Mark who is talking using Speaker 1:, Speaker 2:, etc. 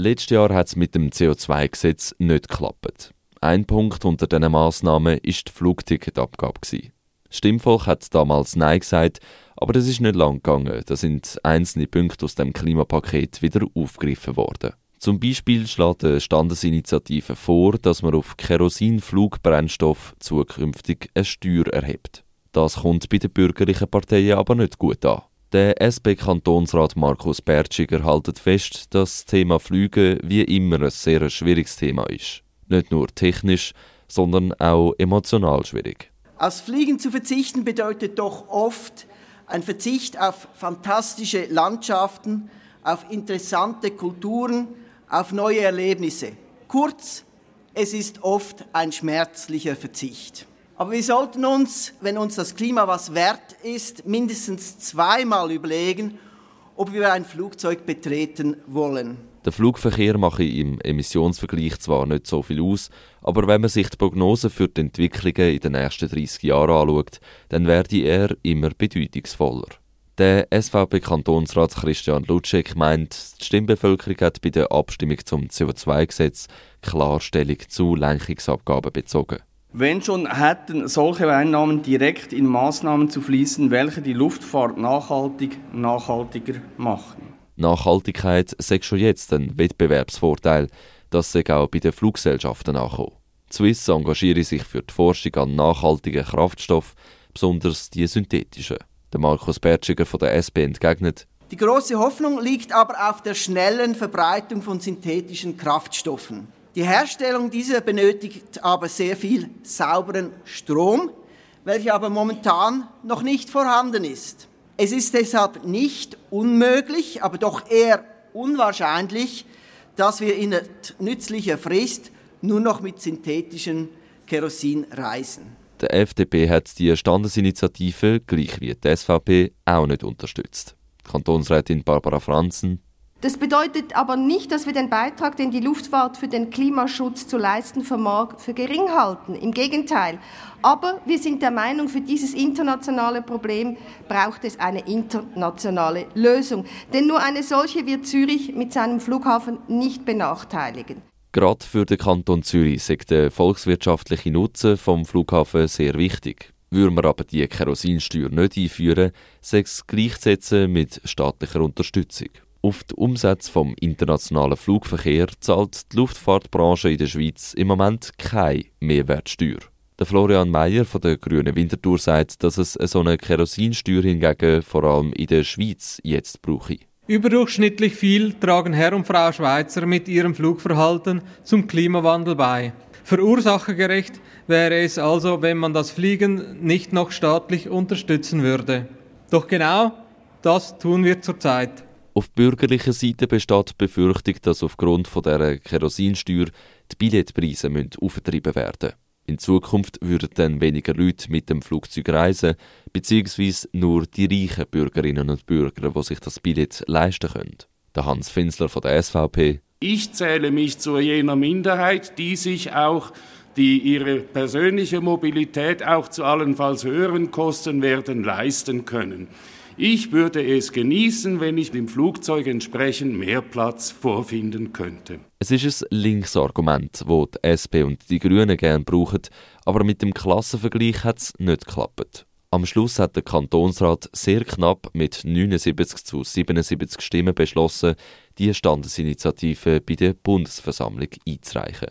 Speaker 1: Letztes Jahr hat es mit dem CO2-Gesetz nicht geklappt. Ein Punkt unter diesen Massnahmen war die Flugticketabgabe. Das Stimmvolk hat damals Nein gesagt, aber das ist nicht lang gegangen. Da sind einzelne Punkte aus dem Klimapaket wieder aufgegriffen worden. Zum Beispiel schlägt eine Standesinitiative vor, dass man auf Kerosin-Flugbrennstoff zukünftig eine Steuer erhebt. Das kommt bei den bürgerlichen Parteien aber nicht gut an. Der SP-Kantonsrat Markus Bertschiger hält fest, dass das Thema Flüge wie immer ein sehr schwieriges Thema ist. Nicht nur technisch, sondern auch emotional schwierig.
Speaker 2: Aus Fliegen zu verzichten bedeutet doch oft ein Verzicht auf fantastische Landschaften, auf interessante Kulturen, auf neue Erlebnisse. Kurz, es ist oft ein schmerzlicher Verzicht. Aber wir sollten uns, wenn uns das Klima was wert ist, mindestens zweimal überlegen, ob wir ein Flugzeug betreten wollen.
Speaker 1: Der Flugverkehr mache im Emissionsvergleich zwar nicht so viel aus, aber wenn man sich die Prognosen für die Entwicklungen in den nächsten 30 Jahren anschaut, dann werde er immer bedeutungsvoller. Der SVP-Kantonsrat Christian Lutschek meint, die Stimmbevölkerung hat bei der Abstimmung zum CO2-Gesetz Klarstellung zu Lenkungsabgaben bezogen.
Speaker 3: Wenn schon hätten solche Einnahmen direkt in Maßnahmen zu fließen, welche die Luftfahrt nachhaltig nachhaltiger machen.
Speaker 1: Nachhaltigkeit sei schon jetzt ein Wettbewerbsvorteil, das sei auch bei den Fluggesellschaften ankommen. Swiss engagiere sich für die Forschung an nachhaltigen Kraftstoffen, besonders die synthetischen. Der Markus Bertschiger von der SP entgegnet.
Speaker 2: Die große Hoffnung liegt aber auf der schnellen Verbreitung von synthetischen Kraftstoffen. Die Herstellung dieser benötigt aber sehr viel sauberen Strom, welcher aber momentan noch nicht vorhanden ist. Es ist deshalb nicht unmöglich, aber doch eher unwahrscheinlich, dass wir in nützlicher Frist nur noch mit synthetischem Kerosin reisen.
Speaker 1: Der FDP hat die Standesinitiative, gleich wie die SVP, auch nicht unterstützt. Kantonsrätin Barbara Franzen.
Speaker 4: Das bedeutet aber nicht, dass wir den Beitrag, den die Luftfahrt für den Klimaschutz zu leisten vermag, für gering halten. Im Gegenteil. Aber wir sind der Meinung, für dieses internationale Problem braucht es eine internationale Lösung. Denn nur eine solche wird Zürich mit seinem Flughafen nicht benachteiligen.
Speaker 1: Gerade für den Kanton Zürich ist der volkswirtschaftliche Nutzen vom Flughafen sehr wichtig. Würden wir aber die Kerosinsteuer nicht einführen, sei es gleichzusetzen mit staatlicher Unterstützung. Auf die Umsätze vom internationalen Flugverkehr zahlt die Luftfahrtbranche in der Schweiz im Moment keine Mehrwertsteuer. Der Florian Meyer von der Grünen Winterthur sagt, dass es so eine Kerosinsteuer hingegen vor allem in der Schweiz jetzt brauche.
Speaker 5: Überdurchschnittlich viel tragen Herr und Frau Schweizer mit ihrem Flugverhalten zum Klimawandel bei. Verursachergerecht wäre es also, wenn man das Fliegen nicht noch staatlich unterstützen würde. Doch genau das tun wir zurzeit.
Speaker 1: Auf bürgerlicher Seite besteht die Befürchtung, dass aufgrund von der Kerosinsteuer die Billetpreise aufgetrieben werden müssen. In Zukunft würden dann weniger Leute mit dem Flugzeug reisen, beziehungsweise nur die reichen Bürgerinnen und Bürger, die sich das Billett leisten können. Der Hans Finsler von der SVP.
Speaker 6: Ich zähle mich zu jener Minderheit, die sich auch die ihre persönliche Mobilität auch zu allenfalls höheren Kosten werden leisten können. Ich würde es genießen, wenn ich im Flugzeug entsprechend mehr Platz vorfinden könnte.
Speaker 1: Es ist ein Linksargument, das die SP und die Grünen gerne brauchen, aber mit dem Klassenvergleich hat es nicht geklappt. Am Schluss hat der Kantonsrat sehr knapp mit 79 zu 77 Stimmen beschlossen, die Standesinitiative bei der Bundesversammlung einzureichen.